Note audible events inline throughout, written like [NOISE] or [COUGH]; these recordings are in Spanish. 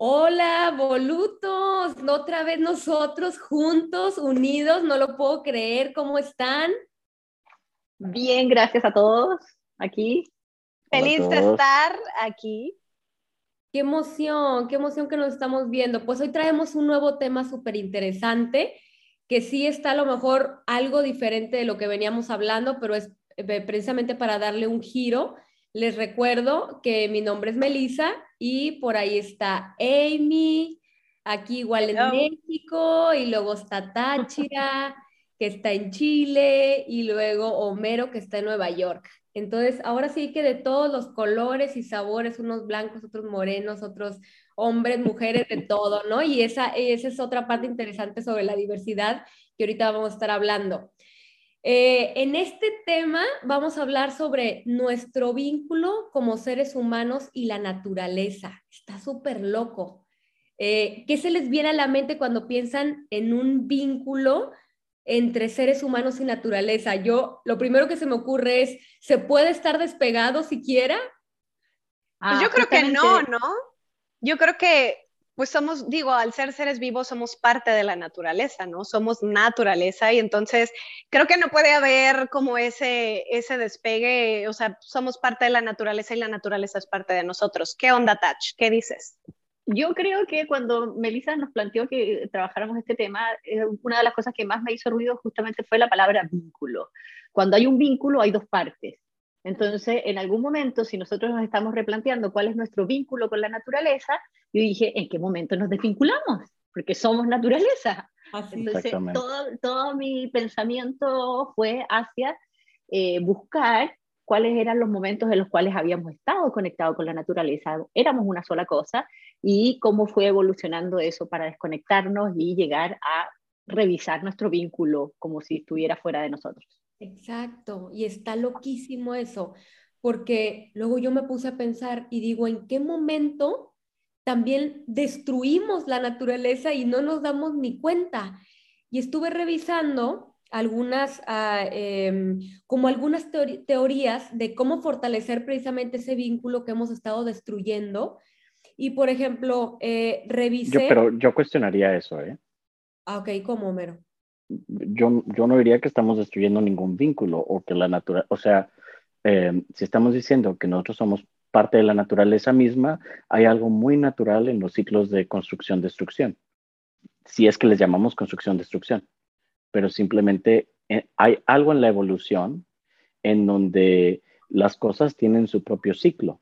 Hola, volutos, otra vez nosotros juntos, unidos, no lo puedo creer, ¿cómo están? Bien, gracias a todos aquí. Feliz de estar aquí. Qué emoción, qué emoción que nos estamos viendo. Pues hoy traemos un nuevo tema súper interesante, que sí está a lo mejor algo diferente de lo que veníamos hablando, pero es eh, precisamente para darle un giro les recuerdo que mi nombre es Melissa y por ahí está Amy, aquí igual en México, y luego está Táchira, [LAUGHS] que está en Chile, y luego Homero, que está en Nueva York. Entonces, ahora sí que de todos los colores y sabores, unos blancos, otros morenos, otros hombres, mujeres, de todo, ¿no? Y esa, esa es otra parte interesante sobre la diversidad que ahorita vamos a estar hablando. Eh, en este tema vamos a hablar sobre nuestro vínculo como seres humanos y la naturaleza. Está súper loco. Eh, ¿Qué se les viene a la mente cuando piensan en un vínculo entre seres humanos y naturaleza? Yo, lo primero que se me ocurre es, ¿se puede estar despegado siquiera? Pues yo creo que no, ¿no? Yo creo que pues somos, digo, al ser seres vivos somos parte de la naturaleza, ¿no? Somos naturaleza y entonces creo que no puede haber como ese, despegue, o sea, somos parte de la naturaleza y la naturaleza es parte de nosotros. ¿Qué onda, Touch? ¿Qué dices? Yo creo que cuando Melissa nos planteó que trabajáramos este tema, eh, una de las cosas que más me hizo ruido justamente fue la palabra vínculo. Cuando hay un vínculo hay dos partes. Entonces, en algún momento, si nosotros nos estamos replanteando cuál es nuestro vínculo con la naturaleza, yo dije, ¿en qué momento nos desvinculamos? Porque somos naturaleza. Entonces, todo, todo, mi pensamiento fue hacia eh, buscar cuáles eran los momentos en los cuales habíamos estado conectados con la naturaleza, éramos una sola cosa, y cómo fue evolucionando eso para desconectarnos y llegar a revisar nuestro vínculo como si estuviera fuera de nosotros. Exacto, y está loquísimo eso, porque luego yo me puse a pensar y digo, ¿en qué momento también destruimos la naturaleza y no nos damos ni cuenta? Y estuve revisando algunas, em, como algunas teorías de cómo fortalecer precisamente ese vínculo que hemos estado destruyendo. Y, por ejemplo, eh, revisé... pero yo cuestionaría eso, ¿eh? Ah, ok, ¿cómo, Homero? Yo, yo no diría que estamos destruyendo ningún vínculo o que la naturaleza, o sea, eh, si estamos diciendo que nosotros somos parte de la naturaleza misma, hay algo muy natural en los ciclos de construcción-destrucción, si es que les llamamos construcción-destrucción, pero simplemente eh, hay algo en la evolución en donde las cosas tienen su propio ciclo.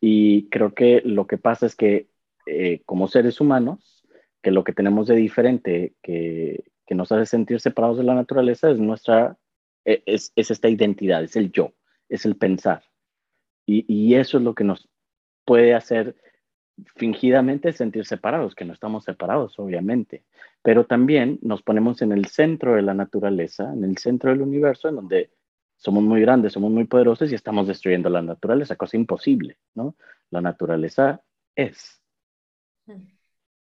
Y creo que lo que pasa es que eh, como seres humanos, que lo que tenemos de diferente que, que nos hace sentir separados de la naturaleza es nuestra, e, es, es esta identidad, es el yo, es el pensar. Y, y, eso es lo que nos puede hacer fingidamente sentir separados, que no estamos separados, obviamente, pero también nos ponemos en el centro de la naturaleza, en el centro del universo, en donde somos muy grandes, somos muy poderosos y estamos destruyendo la naturaleza, cosa imposible, ¿no? La naturaleza es.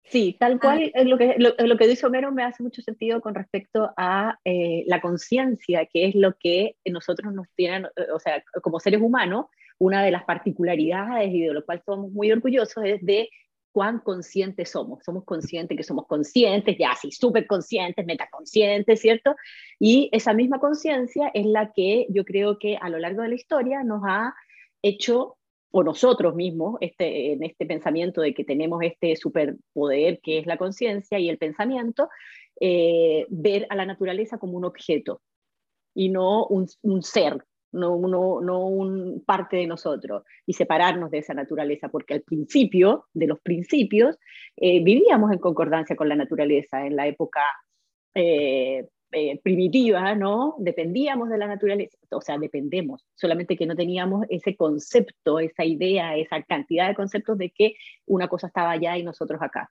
Sí, tal ah. cual lo, que, lo, que dice Homero me hace mucho sentido con respecto a eh, la conciencia, que es lo que nosotros nos tienen, eh, o sea, como seres humanos, una de las particularidades y de lo cual somos muy orgullosos es de cuán conscientes somos. Somos conscientes que somos conscientes, ya sí, súper conscientes, metaconscientes, ¿cierto? Y esa misma conciencia es la que yo creo que a lo largo de la historia nos ha hecho o nosotros mismos, este, en este pensamiento de que tenemos este superpoder que es la conciencia y el pensamiento, eh, ver a la naturaleza como un objeto y no un, ser, no, no, no un parte de nosotros, y separarnos de esa naturaleza, porque al principio, de los principios, eh, vivíamos en concordancia con la naturaleza en la época eh, eh, primitiva, ¿no? Dependíamos de la naturaleza, o sea, dependemos, solamente que no teníamos ese concepto, esa idea, esa cantidad de conceptos de que una cosa estaba allá y nosotros acá.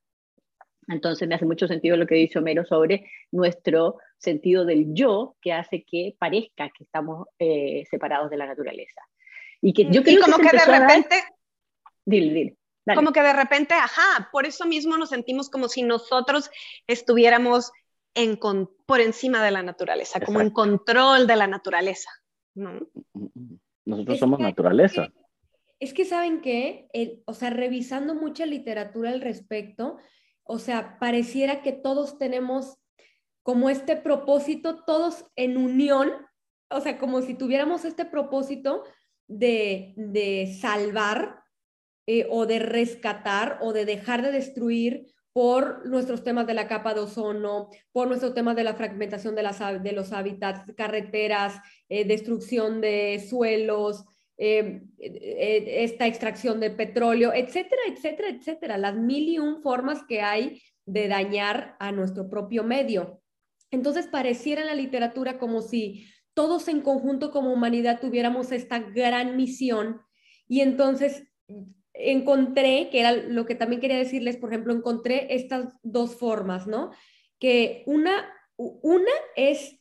Entonces me hace mucho sentido lo que dice Homero sobre nuestro sentido del yo, que hace que parezca que estamos eh, separados de la naturaleza. Y que yo creo como que, de repente... Dile, dile. Como que de repente, ajá, por eso mismo nos sentimos como si nosotros estuviéramos por encima de la naturaleza, como en control de la naturaleza. Nosotros somos naturaleza. Es que saben que, o sea, revisando mucha literatura al respecto, o sea, pareciera que todos tenemos como este propósito, todos en unión, o sea, como si tuviéramos este propósito de, de salvar eh, o de rescatar o de dejar de destruir por nuestros temas de la capa de ozono, por nuestros temas de la fragmentación de, los hábitats, carreteras, eh, destrucción de suelos, eh, esta extracción de petróleo, etcétera, etcétera, etcétera, las mil y un formas que hay de dañar a nuestro propio medio. Entonces pareciera en la literatura como si todos en conjunto como humanidad tuviéramos esta gran misión y entonces encontré, que era lo que también quería decirles, por ejemplo, encontré estas dos formas, ¿no? Que una, una es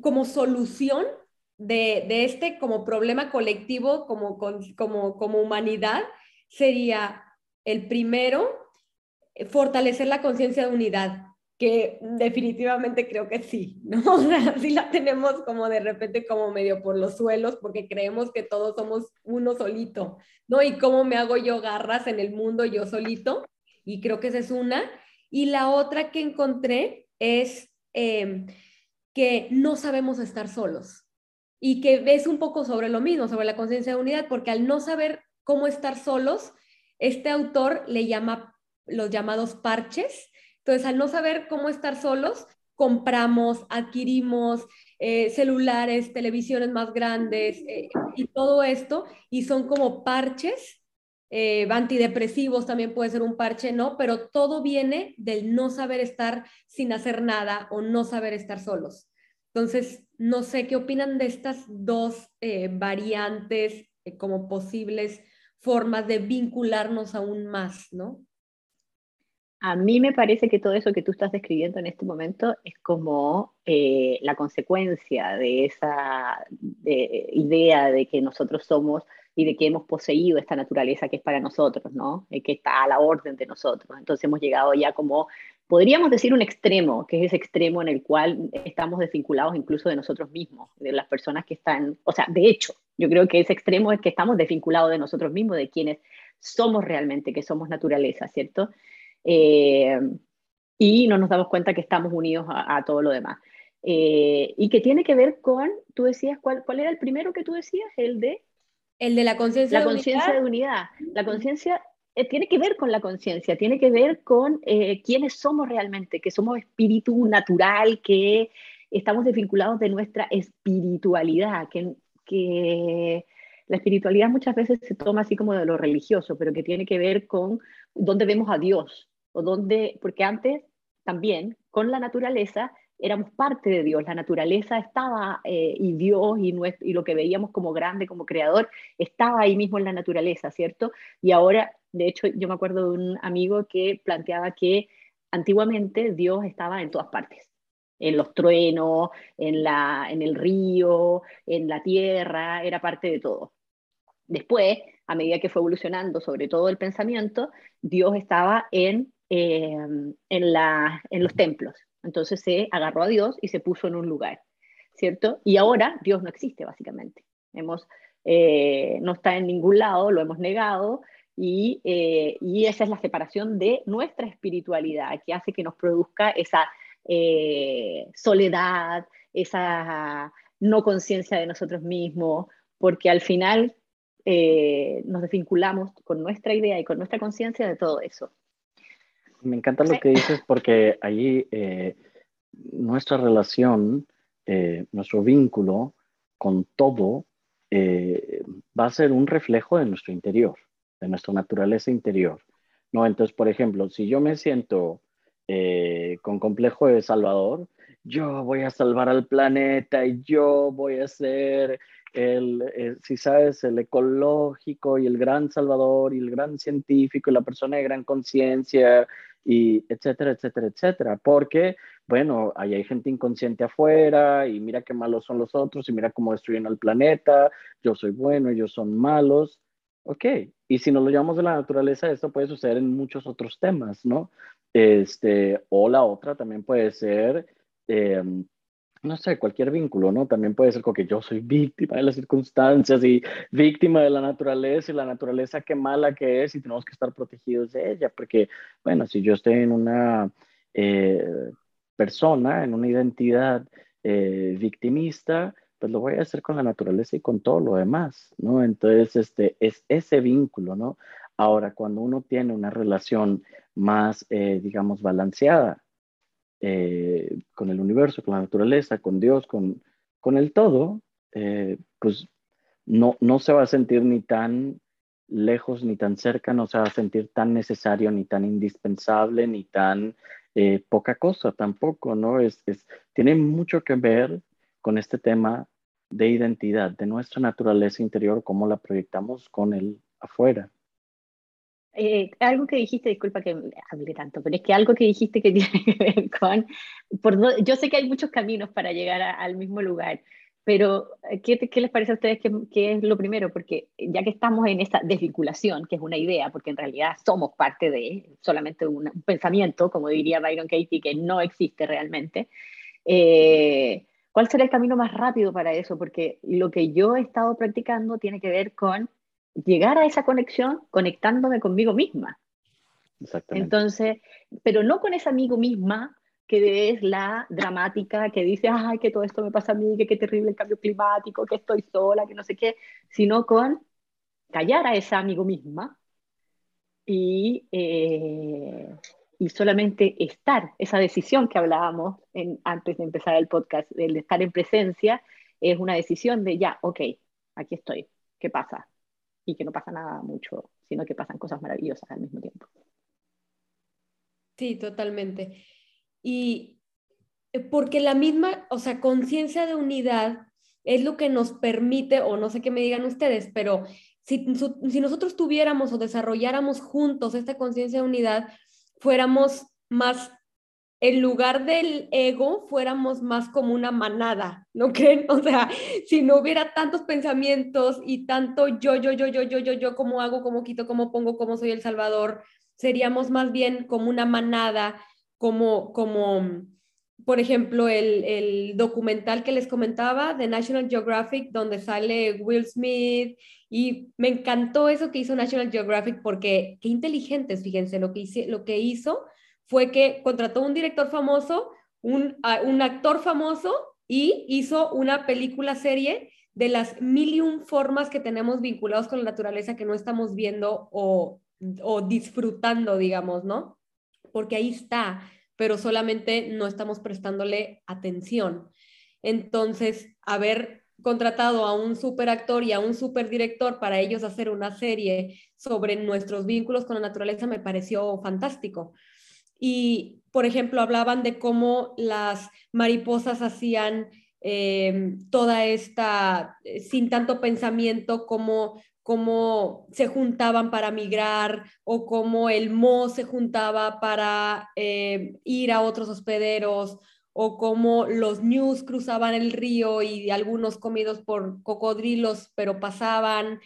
como solución de, de este como problema colectivo, como, como, como humanidad, sería el primero, fortalecer la conciencia de unidad que definitivamente creo que sí, ¿no? [LAUGHS] O sea, sí la tenemos como de repente como medio por los suelos porque creemos que todos somos uno solito, ¿no? Y cómo me hago yo garras en el mundo yo solito, y creo que esa es una. Y la otra que encontré es em, que no sabemos estar solos y que es un poco sobre lo mismo, sobre la conciencia de unidad, porque al no saber cómo estar solos, este autor le llama los llamados parches, entonces, al no saber cómo estar solos, compramos, adquirimos eh, celulares, televisiones más grandes eh, y todo esto, y son como parches, eh, antidepresivos también puede ser un parche, ¿no? Pero todo viene del no saber estar sin hacer nada o no saber estar solos. Entonces, no sé qué opinan de estas dos variantes como posibles formas de vincularnos aún más, ¿no? A mí me parece que todo eso que tú estás describiendo en este momento es como eh, la consecuencia de esa idea de que nosotros somos y de que hemos poseído esta naturaleza que es para nosotros, ¿no? Eh, que está a la orden de nosotros. Entonces hemos llegado ya como, podríamos decir, un extremo, que es ese extremo en el cual estamos desvinculados incluso de nosotros mismos, de las personas que están, o sea, de hecho, yo creo que ese extremo es que estamos desvinculados de nosotros mismos, de quienes somos realmente, que somos naturaleza, ¿cierto? Eh, y no nos damos cuenta que estamos unidos a, todo lo demás. Eh, y que tiene que ver con, tú decías, ¿cuál, ¿cuál era el primero que tú decías? El de... El de la conciencia de, conciencia de unidad. La conciencia eh, tiene que ver con la conciencia, tiene que ver con quiénes somos realmente, que somos espíritu natural, que estamos desvinculados de nuestra espiritualidad, que, que la espiritualidad muchas veces se toma así como de lo religioso, pero que tiene que ver con dónde vemos a Dios, o dónde, porque antes también con la naturaleza éramos parte de Dios, la naturaleza estaba eh, y Dios y, y lo que veíamos como grande, como creador, estaba ahí mismo en la naturaleza, ¿cierto? Y ahora, de hecho, yo me acuerdo de un amigo que planteaba que antiguamente Dios estaba en todas partes en los truenos, en, la, en el río, en la tierra, era parte de todo. Después, a medida que fue evolucionando, sobre todo el pensamiento, Dios estaba en, eh, en, los templos. Entonces se agarró a Dios y se puso en un lugar, ¿cierto? Y ahora Dios no existe, básicamente. Eh, no está en ningún lado, lo hemos negado, y, eh, y, esa es la separación de nuestra espiritualidad, que hace que nos produzca esa soledad, esa no conciencia de nosotros mismos, porque al final eh, nos desvinculamos con nuestra idea y con nuestra conciencia de todo eso. Me encanta lo que dices porque allí eh, nuestra relación, eh, nuestro vínculo con todo va a ser un reflejo de nuestro interior, de nuestra naturaleza interior. ¿no? Entonces, por ejemplo, si yo me siento con complejo de Salvador, yo voy a salvar al planeta y yo voy a ser el, eh, si sabes, el ecológico y el gran salvador y el gran científico y la persona de gran conciencia y etcétera, etcétera, etcétera. Porque, bueno, ahí hay gente inconsciente afuera y mira qué malos son los otros y mira cómo destruyen al planeta, yo soy bueno, ellos son malos. Ok, y si nos lo llamamos de la naturaleza, esto puede suceder en muchos otros temas, ¿no? Este, o la otra también puede ser... Em, no sé, cualquier vínculo, ¿no? También puede ser como que yo soy víctima de las circunstancias y víctima de la naturaleza y la naturaleza qué mala que es y tenemos que estar protegidos de ella, porque, bueno, si yo estoy en una eh, persona, en una identidad eh, victimista, pues lo voy a hacer con la naturaleza y con todo lo demás, ¿no? Entonces, este, es ese vínculo, ¿no? Ahora, cuando uno tiene una relación más, eh, digamos, balanceada eh, con el universo, con la naturaleza, con Dios, con, con el todo, eh, pues no, no se va a sentir ni tan lejos ni tan cerca, no se va a sentir tan necesario ni tan indispensable ni tan eh, poca cosa tampoco, ¿no? Es, es, tiene mucho que ver con este tema de identidad, de nuestra naturaleza interior, cómo la proyectamos con el afuera. Eh, algo que dijiste, disculpa que hable tanto, pero es que algo que dijiste que [LAUGHS] tiene que ver con, por, yo sé que hay muchos caminos para llegar al mismo lugar, pero eh, ¿qué, ¿qué, les parece a ustedes que, es lo primero? Porque ya que estamos en esta desvinculación, que es una idea, porque en realidad somos parte de solamente un, pensamiento, como diría Byron Katie, que no existe realmente, eh, ¿cuál será el camino más rápido para eso? Porque lo que yo he estado practicando tiene que ver con llegar a esa conexión conectándome conmigo misma. Exactamente. Entonces, pero no con esa amigo misma que es la dramática, que dice, ay, que todo esto me pasa a mí, que qué terrible el cambio climático, que estoy sola, que no sé qué, sino con callar a esa amigo misma y, eh, y solamente estar, esa decisión que hablábamos en, antes de empezar el podcast, el estar en presencia, es una decisión de ya, ok, aquí estoy, ¿qué pasa? Y que no pasa nada mucho, sino que pasan cosas maravillosas al mismo tiempo. Sí, totalmente. Y eh, porque la misma, o sea, conciencia de unidad es lo que nos permite, o no sé qué me digan ustedes, pero si, si nosotros tuviéramos o desarrolláramos juntos esta conciencia de unidad, fuéramos más en lugar del ego, fuéramos más como una manada, ¿no creen? [LAUGHS] O sea, si no hubiera tantos pensamientos y tanto yo, yo, yo, yo, yo, yo, yo, cómo hago, cómo quito, cómo pongo, cómo soy el Salvador, seríamos más bien como una manada, como, como, por ejemplo, el, el documental que les comentaba de National Geographic, donde sale Will Smith, y me encantó eso que hizo National Geographic porque qué inteligentes, fíjense, lo que, hice, lo que hizo fue que contrató un director famoso, un, actor famoso y hizo una película serie de las mil y un formas que tenemos vinculados con la naturaleza que no estamos viendo o, o disfrutando, digamos, ¿no? Porque ahí está, pero solamente no estamos prestándole atención. Entonces, haber contratado a un super actor y a un super director para ellos hacer una serie sobre nuestros vínculos con la naturaleza me pareció fantástico y, por ejemplo, hablaban de cómo las mariposas hacían eh, toda esta, eh, sin tanto pensamiento, como cómo se juntaban para migrar o cómo el mo se juntaba para eh, ir a otros hospederos o cómo los news cruzaban el río y algunos comidos por cocodrilos, pero pasaban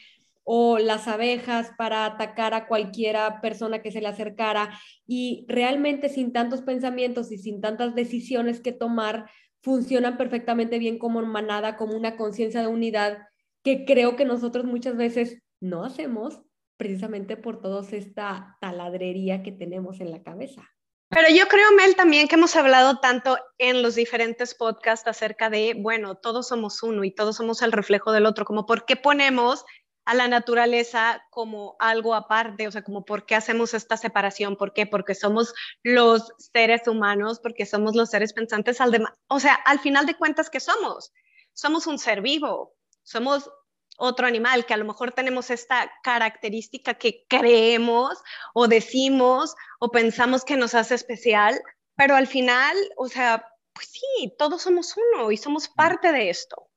o las abejas para atacar a cualquiera persona que se le acercara y realmente sin tantos pensamientos y sin tantas decisiones que tomar, funcionan perfectamente bien como manada, como una conciencia de unidad que creo que nosotros muchas veces no hacemos precisamente por toda esta taladrería que tenemos en la cabeza. Pero yo creo, Mel, también que hemos hablado tanto en los diferentes podcasts acerca de, bueno, todos somos uno y todos somos el reflejo del otro, como por qué ponemos a la naturaleza como algo aparte, o sea, como por qué hacemos esta separación, ¿por qué? Porque somos los seres humanos, porque somos los seres pensantes, al o sea, al final de cuentas, ¿qué somos? Somos un ser vivo, somos otro animal, que a lo mejor tenemos esta característica que creemos o decimos o pensamos que nos hace especial, pero al final, o sea, pues sí, todos somos uno y somos parte de esto.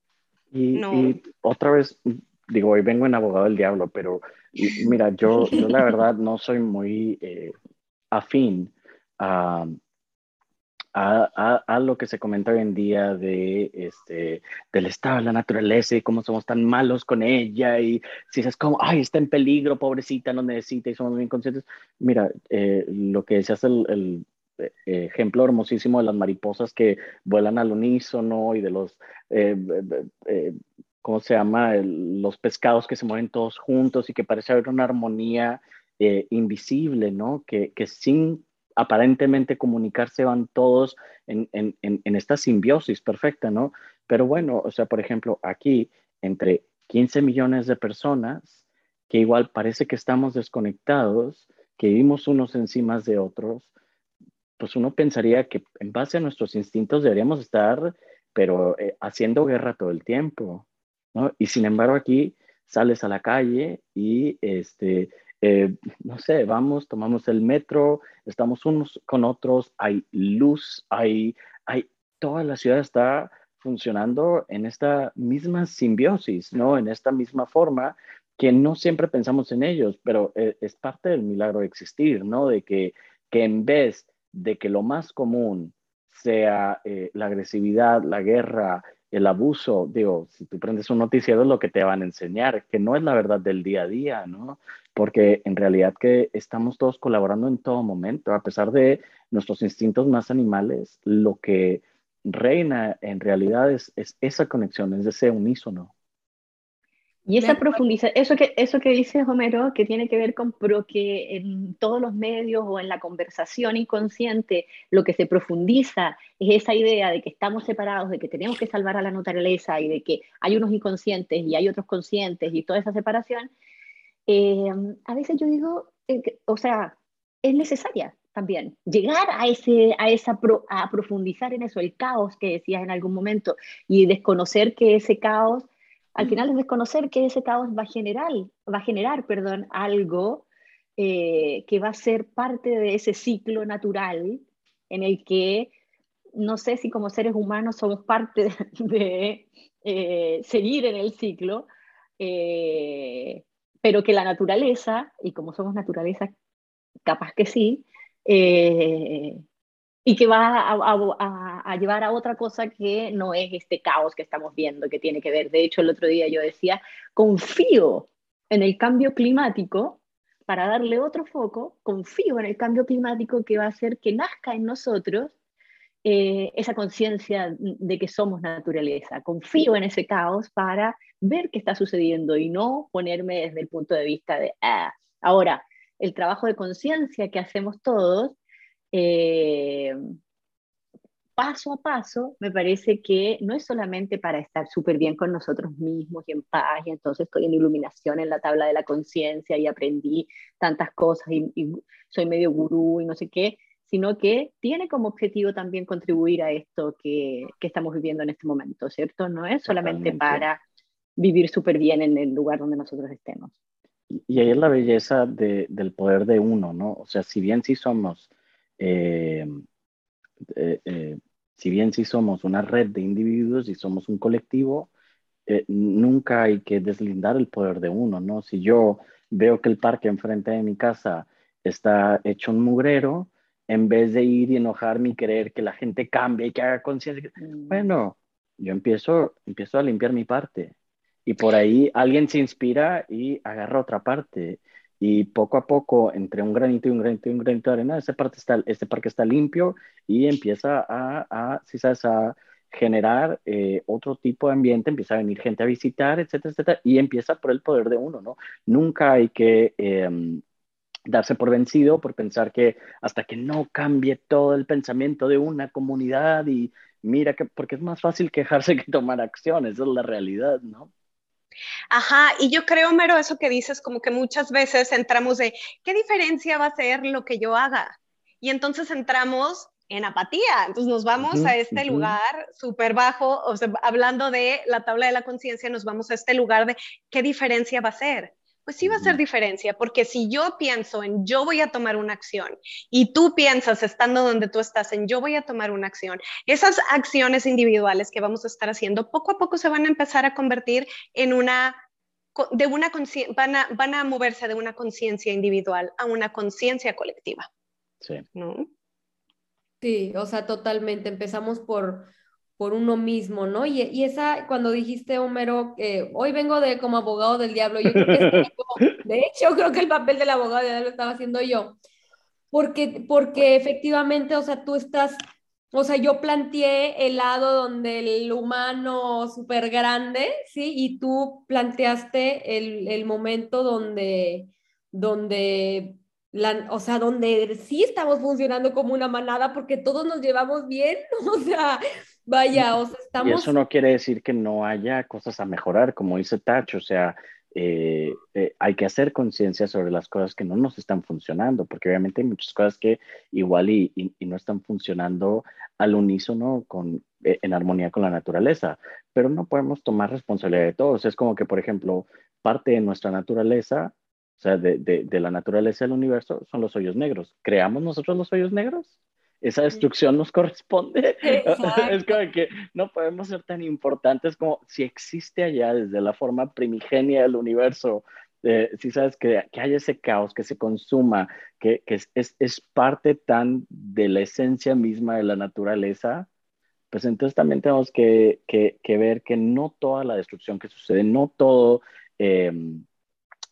Y, y otra vez, digo, hoy vengo en abogado del diablo, pero mira, yo, yo la [LAUGHS] verdad no soy muy eh, afín a, a, a, lo que se comenta hoy en día de, este, del estado de la naturaleza y cómo somos tan malos con ella y si es como, ay, está en peligro, pobrecita, no necesita y somos bien conscientes. Mira, eh, lo que decías el, el, eh, ejemplo hermosísimo de las mariposas que vuelan al unísono y de los, ¿cómo se llama? los pescados que se mueven todos juntos y que parece haber una armonía invisible, ¿no? Que, que sin aparentemente comunicarse van todos en, en, en, esta simbiosis perfecta, ¿no? Pero bueno, o sea, por ejemplo, aquí entre 15 millones de personas, que igual parece que estamos desconectados, que vivimos unos encima de otros, pues uno pensaría que en base a nuestros instintos deberíamos estar, pero eh, haciendo guerra todo el tiempo, ¿no? Y sin embargo aquí sales a la calle y este, eh, no sé, vamos, tomamos el metro, estamos unos con otros, hay luz, hay, hay, toda la ciudad está funcionando en esta misma simbiosis, ¿no? En esta misma forma que no siempre pensamos en ellos, pero eh, es parte del milagro de existir, ¿no? De que, que en vez de que lo más común sea eh, la agresividad, la guerra, el abuso, digo, si tú prendes un noticiero es lo que te van a enseñar, que no es la verdad del día a día, ¿no? Porque en realidad que estamos todos colaborando en todo momento, a pesar de nuestros instintos más animales, lo que reina en realidad es, es esa conexión, es ese unísono. Y esa profundización, eso que, eso que dice Homero, que tiene que ver con pro que en todos los medios o en la conversación inconsciente, lo que se profundiza es esa idea de que estamos separados, de que tenemos que salvar a la naturaleza y de que hay unos inconscientes y hay otros conscientes y toda esa separación, eh, a veces yo digo, eh, o sea, es necesaria también llegar a, ese, a, esa a profundizar en eso, el caos que decías en algún momento y desconocer que ese caos al final es desconocer que ese caos va a generar, va a generar perdón, algo eh, que va a ser parte de ese ciclo natural en el que no sé si como seres humanos somos parte [LAUGHS] de, eh, seguir en el ciclo, eh, pero que la naturaleza, y como somos naturaleza, capaz que sí, y que va a, llevar a otra cosa que no es este caos que estamos viendo, que tiene que ver. De hecho, el otro día yo decía, confío en el cambio climático, para darle otro foco, confío en el cambio climático que va a hacer que nazca en nosotros eh, esa conciencia de que somos naturaleza. Confío en ese caos para ver qué está sucediendo y no ponerme desde el punto de vista de, ah, ahora, el trabajo de conciencia que hacemos todos eh, paso a paso, me parece que no es solamente para estar súper bien con nosotros mismos y en paz, y entonces estoy en iluminación en la tabla de la conciencia y aprendí tantas cosas y, soy medio gurú y no sé qué, sino que tiene como objetivo también contribuir a esto que, que estamos viviendo en este momento, ¿cierto? No es solamente para vivir súper bien en el lugar donde nosotros estemos. Y ahí es la belleza de, del poder de uno, ¿no? O sea, si bien sí somos eh, eh, eh, si bien si somos una red de individuos y somos un colectivo, nunca hay que deslindar el poder de uno, ¿no? Si yo veo que el parque enfrente de mi casa está hecho un mugrero, en vez de ir y enojarme y querer que la gente cambie y que haga conciencia, mm. bueno, yo empiezo, empiezo a limpiar mi parte. Y por ahí alguien se inspira y agarra otra parte y poco a poco, entre un granito y un granito y un granito de arena, ese, parte está, este parque está limpio y empieza a, a si sabes, a generar eh, otro tipo de ambiente, empieza a venir gente a visitar, etcétera, etcétera, y empieza por el poder de uno, ¿no? Nunca hay que em, darse por vencido por pensar que hasta que no cambie todo el pensamiento de una comunidad y mira que, porque es más fácil quejarse [LAUGHS] que tomar acción, esa es la realidad, ¿no? Ajá, y yo creo, Mero, eso que dices, como que muchas veces entramos de, ¿qué diferencia va a ser lo que yo haga? Y entonces entramos en apatía, entonces nos vamos a este lugar súper bajo, o sea, hablando de la tabla de la conciencia, nos vamos a este lugar de, ¿qué diferencia va a ser? Pues sí va a hacer diferencia, porque si yo pienso en yo voy a tomar una acción y tú piensas estando donde tú estás en yo voy a tomar una acción, esas acciones individuales que vamos a estar haciendo poco a poco se van a empezar a convertir en una de una van a, van a moverse de una conciencia individual a una conciencia colectiva. Sí. ¿no? Sí, o sea, totalmente. Empezamos por por uno mismo, ¿no? Y, y esa, cuando dijiste, Homero, que hoy vengo de como abogado del diablo, yo creo que [LAUGHS] de hecho, creo que el papel del abogado del diablo estaba haciendo yo, porque, porque efectivamente, o sea, tú estás, o sea, yo planteé el lado donde el humano súper grande, ¿sí? Y tú planteaste el, el momento donde, donde la, o sea, donde sí estamos funcionando como una manada porque todos nos llevamos bien, [LAUGHS] o sea, vaya, o sea, estamos... Y eso no quiere decir que no haya cosas a mejorar, como dice Tach, o sea, eh, eh, hay que hacer conciencia sobre las cosas que no nos están funcionando, porque obviamente hay muchas cosas que igual y, y, no están funcionando al unísono con, eh, en armonía con la naturaleza, pero no podemos tomar responsabilidad de todos. Es como que, por ejemplo, parte de nuestra naturaleza o sea, de, de, de, la naturaleza del universo son los hoyos negros. ¿Creamos nosotros los hoyos negros? Esa destrucción nos corresponde. [LAUGHS] Es como que no podemos ser tan importantes como si existe allá desde la forma primigenia del universo. Eh, si sabes que, que, hay ese caos, que se consuma, que, que es, es, es, parte tan de la esencia misma de la naturaleza, pues entonces también tenemos que, que ver que no toda la destrucción que sucede, no todo... Eh,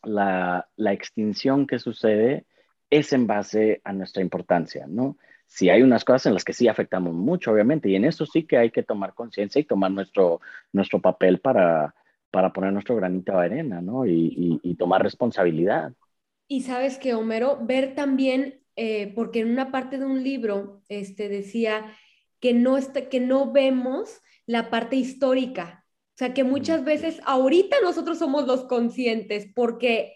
la, extinción que sucede es en base a nuestra importancia, ¿no? Si hay unas cosas en las que sí afectamos mucho, obviamente, y en eso sí que hay que tomar conciencia y tomar nuestro, nuestro papel para, para poner nuestro granito de arena, ¿no? Y, tomar responsabilidad. Y sabes que, Homero, ver también, eh, porque en una parte de un libro este, decía que no, está, que no vemos la parte histórica, o sea, que muchas veces ahorita nosotros somos los conscientes porque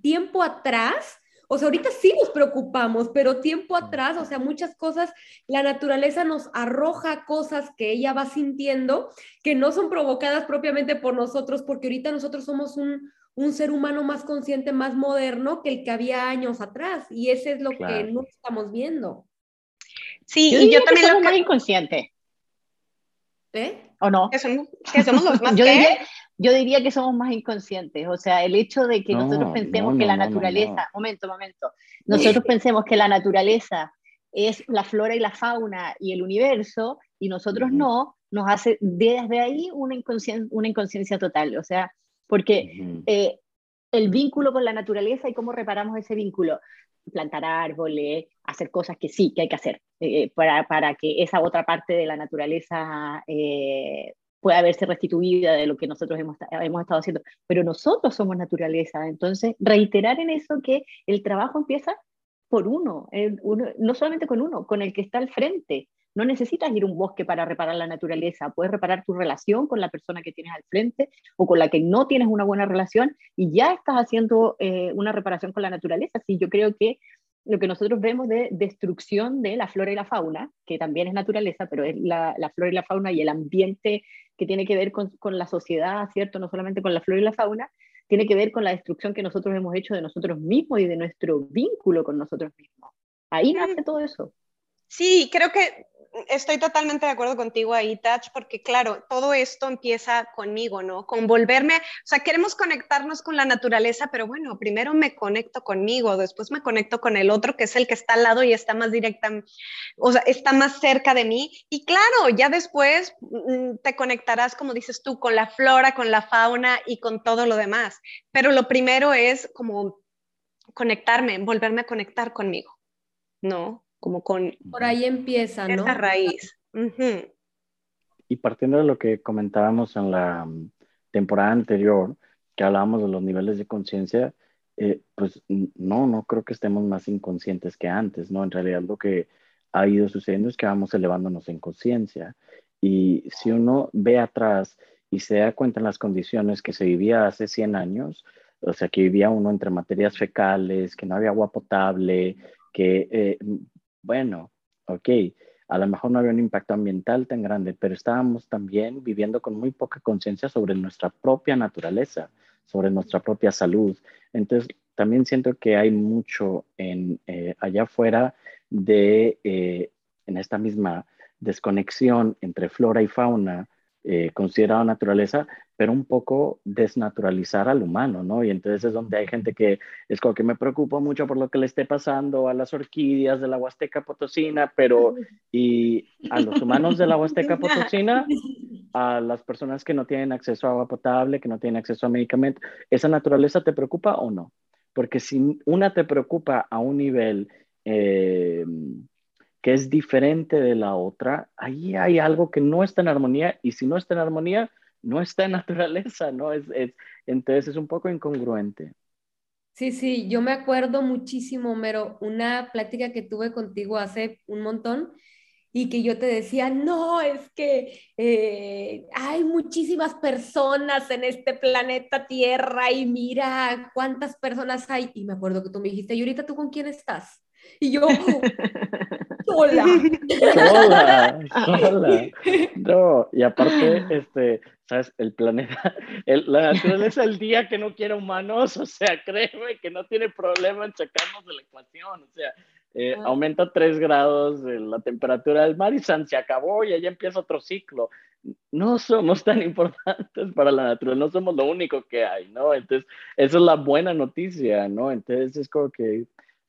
tiempo atrás, o sea, ahorita sí nos preocupamos, pero tiempo atrás, o sea, muchas cosas, la naturaleza nos arroja cosas que ella va sintiendo que no son provocadas propiamente por nosotros, porque ahorita nosotros somos un, un ser humano más consciente, más moderno que el que había años atrás, y ese es lo que no estamos viendo. Sí, y yo también lo más inconsciente. ¿Eh? ¿O no? Que somos, los [LAUGHS] más yo, diría, yo diría que somos más inconscientes. O sea, el hecho de que nosotros pensemos que la naturaleza, momento, momento, nosotros pensemos que la naturaleza es la flora y la fauna y el universo, y nosotros no, nos hace desde ahí una inconsciencia, una inconsciencia total. O sea, porque eh, el vínculo con la naturaleza y cómo reparamos ese vínculo plantar árboles, hacer cosas que sí, que hay que hacer eh, para, para, que esa otra parte de la naturaleza eh, pueda verse restituida de lo que nosotros hemos, hemos estado haciendo. Pero nosotros somos naturaleza, entonces reiterar en eso que el trabajo empieza por uno, uno, no solamente con uno, con el que está al frente. No necesitas ir a un bosque para reparar la naturaleza, puedes reparar tu relación con la persona que tienes al frente o con la que no tienes una buena relación y ya estás haciendo eh, una reparación con la naturaleza. Sí, yo creo que lo que nosotros vemos de destrucción de la flora y la fauna, que también es naturaleza, pero es la, la flora y la fauna y el ambiente que tiene que ver con, con, la sociedad, ¿cierto? No solamente con la flora y la fauna, tiene que ver con la destrucción que nosotros hemos hecho de nosotros mismos y de nuestro vínculo con nosotros mismos. Ahí nace todo eso. Sí, creo que estoy totalmente de acuerdo contigo ahí, Tach, porque claro, todo esto empieza conmigo, ¿no? Con volverme, o sea, queremos conectarnos con la naturaleza, pero bueno, primero me conecto conmigo, después me conecto con el otro, que es el que está al lado y está más directa, o sea, está más cerca de mí. Y claro, ya después mm, te conectarás, como dices tú, con la flora, con la fauna y con todo lo demás. Pero lo primero es como conectarme, volverme a conectar conmigo, ¿no? Como con... Por ahí empieza, ¿no? Esa raíz. Y partiendo de lo que comentábamos en la temporada anterior, que hablábamos de los niveles de conciencia, eh, pues no, no creo que estemos más inconscientes que antes, ¿no? En realidad lo que ha ido sucediendo es que vamos elevándonos en conciencia. Y si uno ve atrás y se da cuenta en las condiciones que se vivía hace 100 años, o sea, que vivía uno entre materias fecales, que no había agua potable, que eh, bueno, ok, a lo mejor no había un impacto ambiental tan grande, pero estábamos también viviendo con muy poca conciencia sobre nuestra propia naturaleza, sobre nuestra propia salud. Entonces, también siento que hay mucho en, eh, allá afuera de, eh, en esta misma desconexión entre flora y fauna, eh, considerado naturaleza, pero un poco desnaturalizar al humano, ¿no? Y entonces es donde hay gente que es como que me preocupa mucho por lo que le esté pasando a las orquídeas de la Huasteca Potosina, pero y a los humanos de la Huasteca Potosina, [LAUGHS] a las personas que no tienen acceso a agua potable, que no tienen acceso a medicamentos, ¿esa naturaleza te preocupa o no? Porque si una te preocupa a un nivel eh, que es diferente de la otra, ahí hay algo que no está en armonía y si no está en armonía, no está en [LAUGHS] naturaleza, ¿no? Es, entonces es un poco incongruente. Sí, sí, yo me acuerdo muchísimo, Mero, una plática que tuve contigo hace un montón y que yo te decía, no, es que eh, hay muchísimas personas en este planeta Tierra y mira cuántas personas hay. Y me acuerdo que tú me dijiste, ¿y ahorita tú con quién estás? Y yo, sola. Sola, sola. No, y aparte, [LAUGHS] este, sabes, el planeta, la naturaleza el día que no quiere humanos, o sea, créeme que no tiene problema en sacarnos de la ecuación, o sea, eh, ah. aumenta 3 grados la temperatura del mar y se acabó y ahí empieza otro ciclo. No somos tan importantes para la naturaleza, no somos lo único que hay, ¿no? Entonces, esa es la buena noticia, ¿no? Entonces, es como que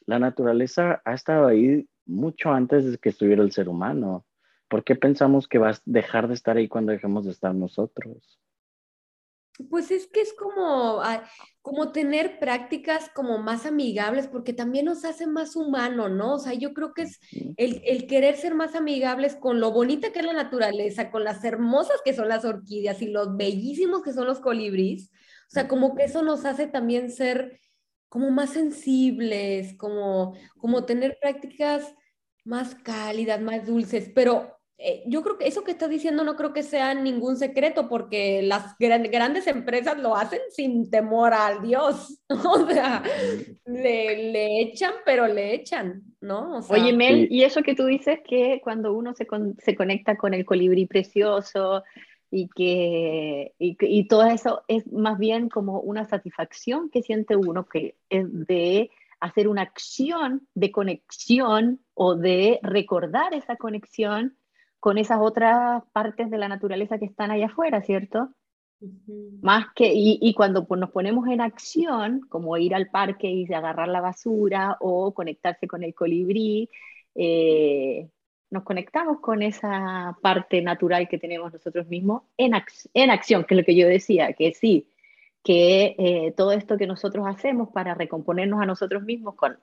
la naturaleza ha estado ahí mucho antes de que estuviera el ser humano. ¿Por qué pensamos que va a dejar de estar ahí cuando dejemos de estar nosotros? Pues es que es como, como tener prácticas como más amigables, porque también nos hace más humano, ¿no? O sea, yo creo que es el, el, querer ser más amigables con lo bonita que es la naturaleza, con las hermosas que son las orquídeas y los bellísimos que son los colibríes. O sea, como que eso nos hace también ser como más sensibles, como, como tener prácticas más cálidas, más dulces, pero eh, yo creo que eso que estás diciendo no creo que sea ningún secreto porque las grandes empresas lo hacen sin temor al Dios. [LAUGHS] O sea, le, echan, pero le echan, ¿no? Oye, Mel, y eso que tú dices que cuando uno se, se conecta con el colibrí precioso y que y, y, todo eso es más bien como una satisfacción que siente uno que es de hacer una acción de conexión o de recordar esa conexión con esas otras partes de la naturaleza que están allá afuera, ¿cierto? Más que, y, cuando nos ponemos en acción, como ir al parque y agarrar la basura o conectarse con el colibrí, eh, nos conectamos con esa parte natural que tenemos nosotros mismos en, en acción, que es lo que yo decía, que sí, que eh, todo esto que nosotros hacemos para recomponernos a nosotros mismos con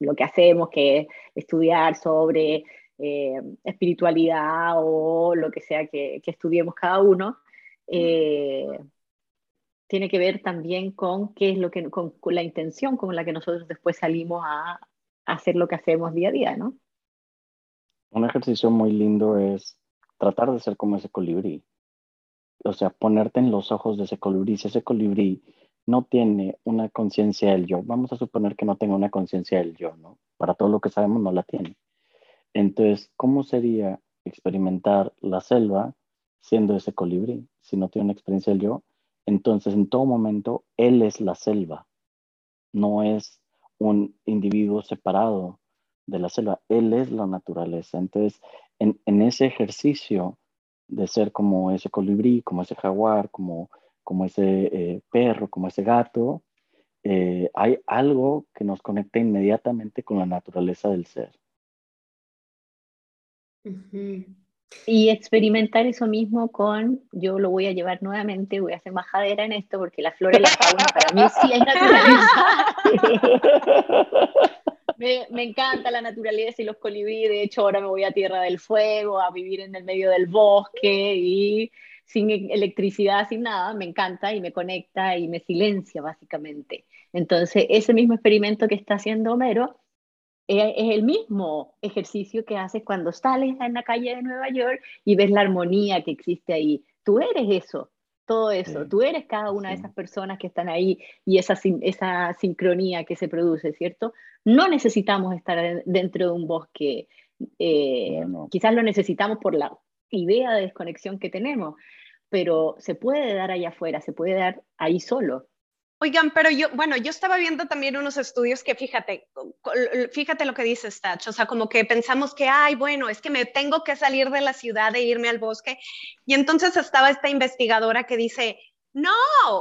lo que hacemos, que es estudiar sobre eh, espiritualidad o lo que sea que, estudiemos cada uno, eh, tiene que ver también con qué es lo que, con, la intención con la que nosotros después salimos a, hacer lo que hacemos día a día, ¿no? Un ejercicio muy lindo es tratar de ser como ese colibrí. O sea, ponerte en los ojos de ese colibrí. Si ese colibrí no tiene una conciencia del yo, vamos a suponer que no tenga una conciencia del yo, ¿no? Para todo lo que sabemos no la tiene. Entonces, ¿cómo sería experimentar la selva siendo ese colibrí? Si no tiene una experiencia del yo, entonces en todo momento él es la selva, no es un individuo separado de la selva, él es la naturaleza. Entonces, en, ese ejercicio de ser como ese colibrí, como ese jaguar, como, como ese eh, perro, como ese gato, eh, hay algo que nos conecta inmediatamente con la naturaleza del ser. Y experimentar eso mismo con, yo lo voy a llevar nuevamente, voy a hacer majadera en esto porque la flora y la fauna para mí sí es [LAUGHS] naturaleza. [LAUGHS] me, encanta la naturaleza y los colibríes, de hecho ahora me voy a Tierra del Fuego, a vivir en el medio del bosque y sin electricidad, sin nada, me encanta y me conecta y me silencia básicamente. Entonces, ese mismo experimento que está haciendo Homero es el mismo ejercicio que haces cuando sales en la calle de Nueva York y ves la armonía que existe ahí. Tú eres eso, todo eso. Tú eres cada una de esas personas que están ahí y esa, esa sincronía que se produce, ¿cierto? No necesitamos estar dentro de un bosque. Eh, quizás lo necesitamos por la idea de desconexión que tenemos, pero se puede dar allá afuera, se puede dar ahí solo. Oigan, pero yo, bueno, yo estaba viendo también unos estudios que fíjate, fíjate lo que dice Stach, o sea, como que pensamos que, ay, bueno, es que me tengo que salir de la ciudad e irme al bosque. Y entonces estaba esta investigadora que dice, no,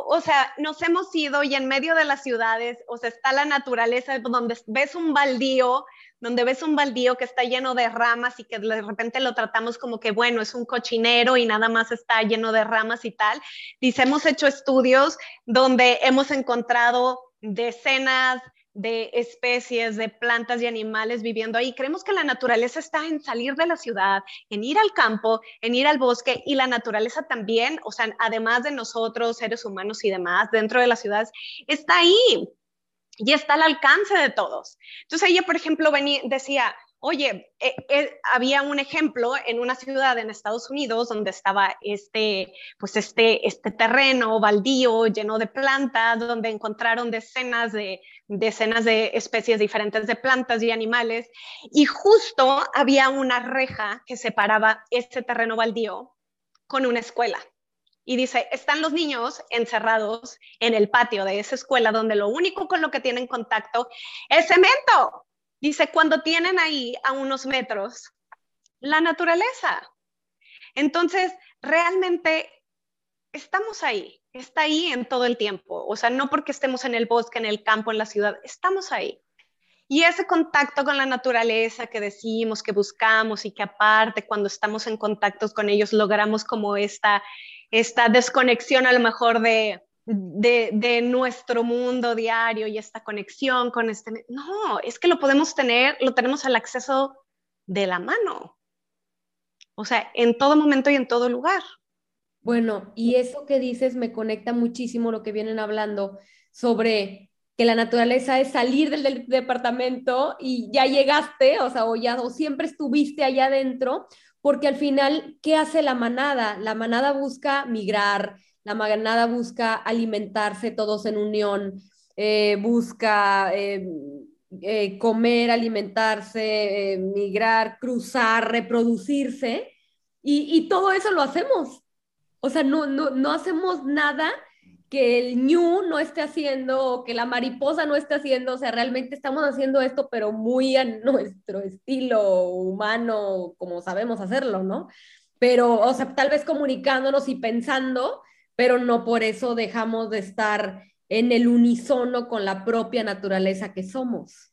o sea, nos hemos ido y en medio de las ciudades, o sea, está la naturaleza donde ves un baldío, donde ves un baldío que está lleno de ramas y que de repente lo tratamos como que, bueno, es un cochinero y nada más está lleno de ramas y tal. Dice, hemos hecho estudios donde hemos encontrado decenas de especies, de plantas y animales viviendo ahí. Creemos que la naturaleza está en salir de la ciudad, en ir al campo, en ir al bosque y la naturaleza también, o sea, además de nosotros, seres humanos y demás, dentro de las ciudades, está ahí y está al alcance de todos. Entonces ella, por ejemplo, venía, decía, Oye, eh, eh, había un ejemplo en una ciudad en Estados Unidos donde estaba este, pues este, este terreno baldío lleno de plantas, donde encontraron decenas de, decenas de especies diferentes de plantas y animales, y justo había una reja que separaba este terreno baldío con una escuela. Y dice, están los niños encerrados en el patio de esa escuela donde lo único con lo que tienen contacto es cemento Dice, cuando tienen ahí a unos metros la naturaleza. Entonces, realmente estamos ahí, está ahí en todo el tiempo. O sea, no porque estemos en el bosque, en el campo, en la ciudad, estamos ahí. Y ese contacto con la naturaleza que decimos, que buscamos y que aparte cuando estamos en contacto con ellos logramos como esta, esta desconexión a lo mejor de, de, nuestro mundo diario y esta conexión con este... No, es que lo podemos tener, lo tenemos al acceso de la mano. O sea, en todo momento y en todo lugar. Bueno, y eso que dices me conecta muchísimo lo que vienen hablando sobre que la naturaleza es salir del, departamento y ya llegaste, o sea, o ya o siempre estuviste allá adentro, porque al final, ¿qué hace la manada? La manada busca migrar, la manada busca alimentarse todos en unión, eh, busca eh, eh, comer, alimentarse, migrar, cruzar, reproducirse, y, todo eso lo hacemos. O sea, no, no, hacemos nada que el ñu no esté haciendo, que la mariposa no esté haciendo, o sea, realmente estamos haciendo esto, pero muy a nuestro estilo humano, como sabemos hacerlo, ¿no? Pero, o sea, tal vez comunicándonos y pensando pero no por eso dejamos de estar en el unísono con la propia naturaleza que somos.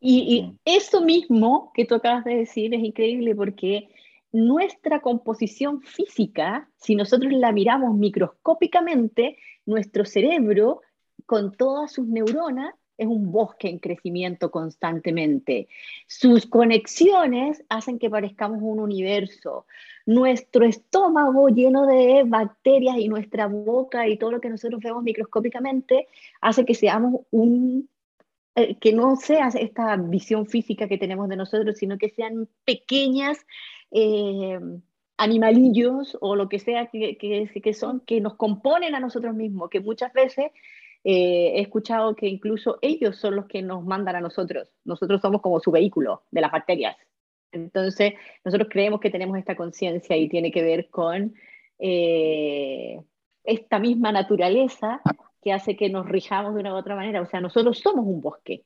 Y, eso mismo que tú acabas de decir es increíble porque nuestra composición física, si nosotros la miramos microscópicamente, nuestro cerebro, con todas sus neuronas, es un bosque en crecimiento constantemente. Sus conexiones hacen que parezcamos un universo. Nuestro estómago lleno de bacterias y nuestra boca y todo lo que nosotros vemos microscópicamente hace que seamos un eh, que no sea esta visión física que tenemos de nosotros, sino que sean pequeñas eh, animalillos o lo que sea que, que, son, que nos componen a nosotros mismos, que muchas veces eh, he escuchado que incluso ellos son los que nos mandan a nosotros. Nosotros somos como su vehículo de las bacterias. Entonces, nosotros creemos que tenemos esta conciencia y tiene que ver con eh, esta misma naturaleza que hace que nos rijamos de una u otra manera. O sea, nosotros somos un bosque.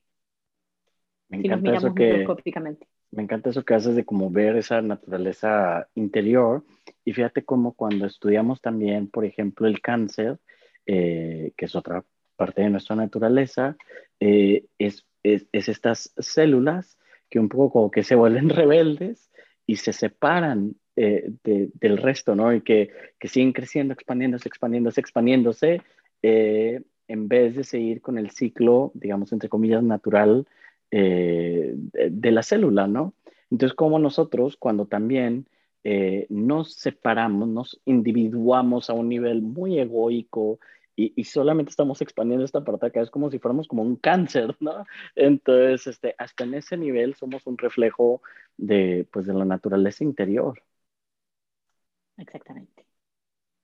Me si nos miramos microscópicamente. Me encanta eso que haces de como ver esa naturaleza interior. Y fíjate cómo cuando estudiamos también, por ejemplo, el cáncer, eh, que es otra parte de nuestra naturaleza, eh, es, es, estas células que un poco como que se vuelven [LAUGHS] rebeldes y se separan eh, del resto, ¿no? Y que, que, siguen creciendo, expandiéndose, expandiéndose, expandiéndose, eh, en vez de seguir con el ciclo, digamos, entre comillas, natural de, la célula, ¿no? Entonces, como nosotros, cuando también nos separamos, nos individuamos a un nivel muy egoico y, solamente estamos expandiendo esta parte acá, es como si fuéramos como un cáncer, ¿no? Entonces, este, hasta en ese nivel somos un reflejo de, pues, de la naturaleza interior. Exactamente.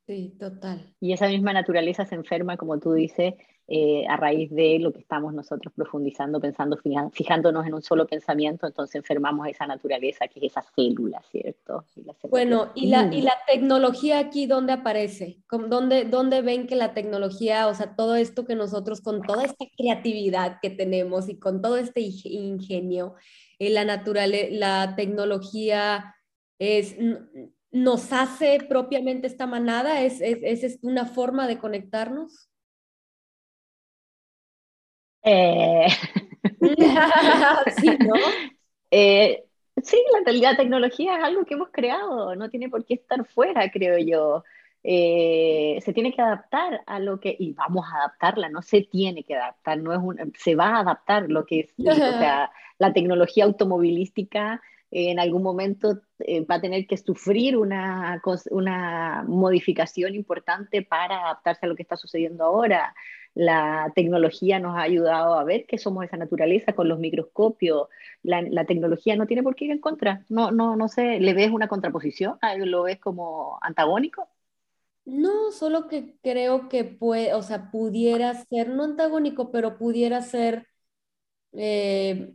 Sí, total. Y esa misma naturaleza se enferma, como tú dices, eh, a raíz de lo que estamos nosotros profundizando, pensando, fijándonos en un solo pensamiento, entonces enfermamos esa naturaleza que es esa célula, ¿cierto? bueno, ¿y la, ¿y la tecnología aquí dónde aparece? ¿Dónde, ¿Dónde ven que la tecnología, o sea, todo esto que nosotros con toda esta creatividad que tenemos y con todo este ingenio, eh, la, la tecnología es nos hace propiamente esta manada? ¿Es, es, es una forma de conectarnos? Eh... [LAUGHS] sí, ¿no? Eh, sí, la, la, tecnología es algo que hemos creado, no tiene por qué estar fuera, creo yo. eh, se tiene que adaptar a lo que, y vamos a adaptarla, no se tiene que adaptar, no es un, se va a adaptar lo que es, o sea, [LAUGHS] la tecnología automovilística en algún momento eh, va a tener que sufrir una, una modificación importante para adaptarse a lo que está sucediendo ahora. La tecnología nos ha ayudado a ver que somos esa naturaleza con los microscopios. La, la tecnología no tiene por qué ir en contra. No, no, no sé, ¿le ves una contraposición? ¿Lo ves como antagónico? No, solo que creo que puede, o sea, pudiera ser, no antagónico, pero pudiera ser eh,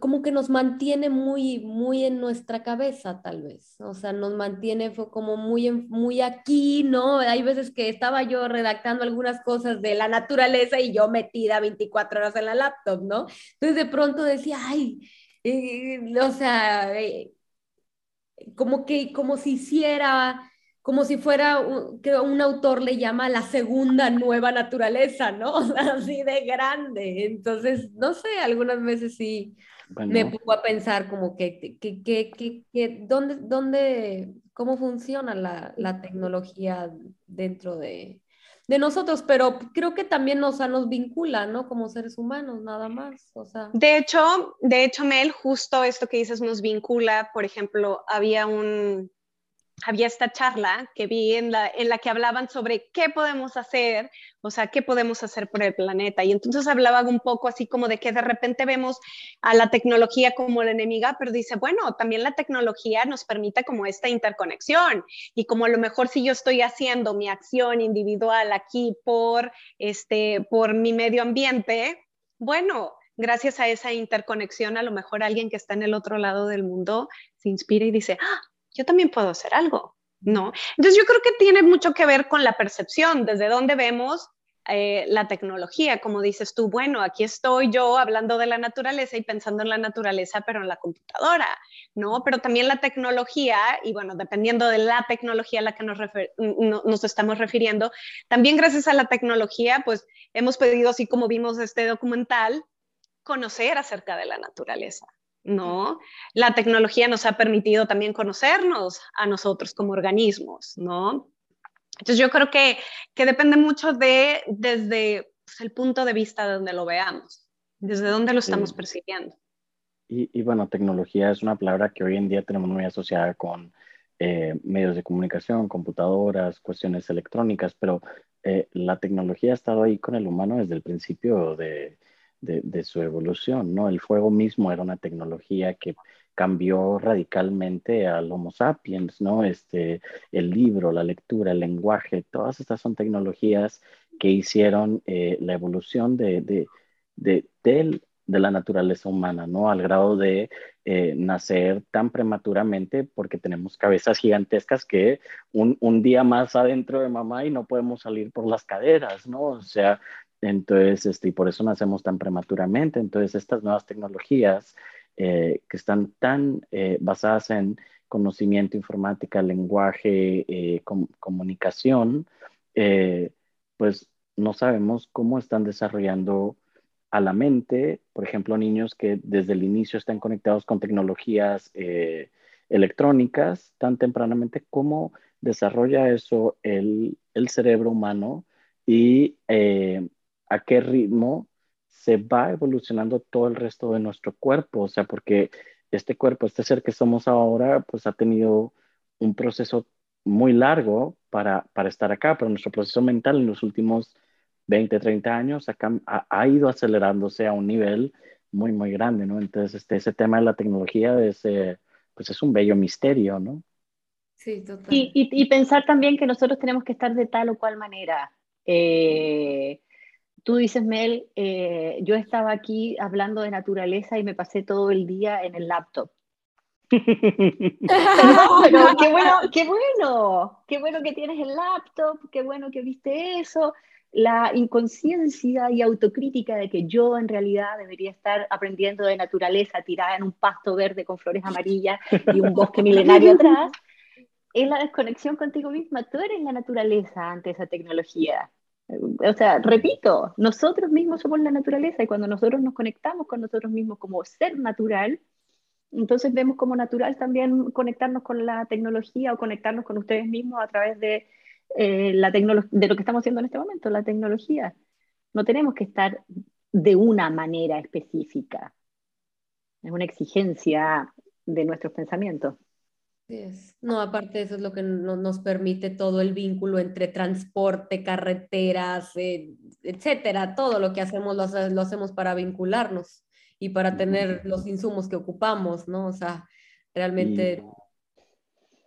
como que nos mantiene muy, muy en nuestra cabeza, tal vez. O sea, nos mantiene como muy, muy aquí, ¿no? Hay veces que estaba yo redactando algunas cosas de la naturaleza y yo metida 24 horas en la laptop, ¿no? Entonces de pronto decía, ay, eh, o sea, eh, como que, como si hiciera como si fuera, que un autor le llama la segunda nueva naturaleza, ¿no? [LAUGHS] así de grande. Entonces, no sé, algunas veces sí me pongo a pensar como que, que, que, que, ¿dónde, dónde, cómo funciona la, la tecnología dentro de, de nosotros, pero creo que también nos, nos vincula, ¿no? Como seres humanos, nada más. O sea. De hecho, de hecho, Mel, justo esto que dices nos vincula. Por ejemplo, había un, había esta charla que vi en la, en la que hablaban sobre qué podemos hacer, o sea, qué podemos hacer por el planeta. Y entonces hablaban un poco así como de que de repente vemos a la tecnología como la enemiga, pero dice, bueno, también la tecnología nos permite como esta interconexión. Y como a lo mejor si yo estoy haciendo mi acción individual aquí por, este, por mi medio ambiente, bueno, gracias a esa interconexión, a lo mejor alguien que está en el otro lado del mundo se inspira y dice, ah, yo también puedo hacer algo, ¿no? Entonces yo creo que tiene mucho que ver con la percepción, desde dónde vemos eh, la tecnología, como dices tú, bueno, aquí estoy yo hablando de la naturaleza y pensando en la naturaleza, pero en la computadora, ¿no? Pero también la tecnología, y bueno, dependiendo de la tecnología a la que nos, nos estamos refiriendo, también gracias a la tecnología, pues hemos pedido, así como vimos este documental, conocer acerca de la naturaleza, ¿no? La tecnología nos ha permitido también conocernos a nosotros como organismos, ¿no? Entonces yo creo que, que depende mucho de desde pues, el punto de vista de donde lo veamos, desde dónde lo estamos percibiendo. Y, y, bueno, tecnología es una palabra que hoy en día tenemos muy asociada con eh, medios de comunicación, computadoras, cuestiones electrónicas, pero eh, la tecnología ha estado ahí con el humano desde el principio de, de, su evolución, ¿no? El fuego mismo era una tecnología que cambió radicalmente al Homo sapiens, ¿no? Este, el libro, la lectura, el lenguaje, todas estas son tecnologías que hicieron eh, la evolución de, de, de, de, la naturaleza humana, ¿no? Al grado de eh, nacer tan prematuramente porque tenemos cabezas gigantescas que un, un, día más adentro de mamá y no podemos salir por las caderas, ¿no? O sea, entonces, este, y por eso nacemos tan prematuramente. Entonces, estas nuevas tecnologías eh, que están tan eh, basadas en conocimiento, informática, lenguaje, eh, comunicación, pues no sabemos cómo están desarrollando a la mente, por ejemplo, niños que desde el inicio están conectados con tecnologías electrónicas tan tempranamente, cómo desarrolla eso el, el cerebro humano y a qué ritmo se va evolucionando todo el resto de nuestro cuerpo, o sea, porque este cuerpo, este ser que somos ahora, pues ha tenido un proceso muy largo para, para estar acá, pero nuestro proceso mental en los últimos 20, 30 años ha, ha, ido acelerándose a un nivel muy, muy grande, ¿no? Entonces, este, ese tema de la tecnología es, eh, pues es un bello misterio, ¿no? Sí, total. Y, y, pensar también que nosotros tenemos que estar de tal o cual manera. Eh, Tú dices, Mel, eh, yo estaba aquí hablando de naturaleza y me pasé todo el día en el laptop. [LAUGHS] pero qué bueno, qué bueno, qué bueno que tienes el laptop, qué bueno que viste eso. La inconsciencia y autocrítica de que yo en realidad debería estar aprendiendo de naturaleza tirada en un pasto verde con flores amarillas y un bosque milenario atrás, es la desconexión contigo misma. Tú eres la naturaleza ante esa tecnología. O sea, repito, nosotros mismos somos la naturaleza y cuando nosotros nos conectamos con nosotros mismos como ser natural, entonces vemos como natural también conectarnos con la tecnología o conectarnos con ustedes mismos a través de eh, la de lo que estamos haciendo en este momento, la tecnología. No tenemos que estar de una manera específica. Es una exigencia de nuestros pensamientos. No, aparte eso es lo que nos permite todo el vínculo entre transporte, carreteras, eh, etcétera. Todo lo que hacemos lo, hacemos para vincularnos y para tener los insumos que ocupamos, ¿no? O sea, realmente...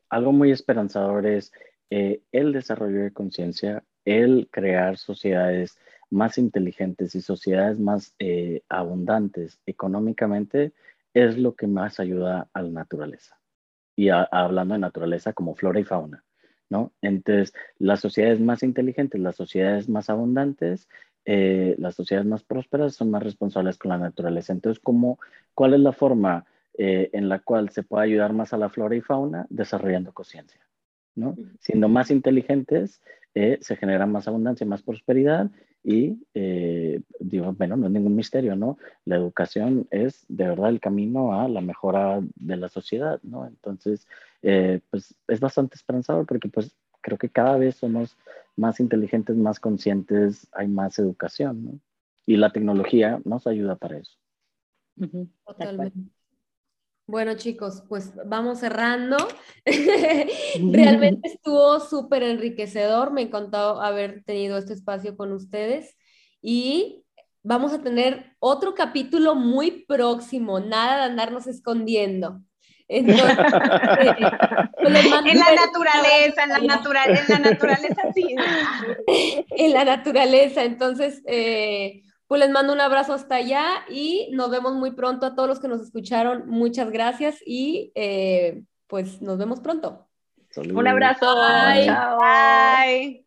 algo muy esperanzador es eh, el desarrollo de conciencia, el crear sociedades más inteligentes y sociedades más eh, abundantes económicamente es lo que más ayuda a la naturaleza. Y hablando de naturaleza como flora y fauna, ¿no? Entonces, las sociedades más inteligentes, las sociedades más abundantes, eh, las sociedades más prósperas son más responsables con la naturaleza. Entonces, ¿cómo, ¿cuál es la forma eh, en la cual se puede ayudar más a la flora y fauna? Desarrollando conciencia, ¿no? Siendo más inteligentes, eh, se genera más abundancia, más prosperidad y eh, digo, bueno, no es ningún misterio, ¿no? La educación es de verdad el camino a la mejora de la sociedad, ¿no? Entonces, eh, pues es bastante esperanzador porque pues creo que cada vez somos más inteligentes, más conscientes, hay más educación, ¿no? Y la tecnología nos ayuda para eso. Totalmente. Bueno, chicos, pues vamos cerrando. [LAUGHS] Realmente estuvo súper enriquecedor. Me encantó haber tenido este espacio con ustedes y vamos a tener otro capítulo muy próximo. Nada de andarnos escondiendo. en la naturaleza, en la, naturaleza, en la naturaleza, sí. [LAUGHS] en la naturaleza. Entonces, eh, pues les mando un abrazo hasta allá y nos vemos muy pronto a todos los que nos escucharon. Muchas gracias y eh, pues nos vemos pronto. Un abrazo. Bye. Bye.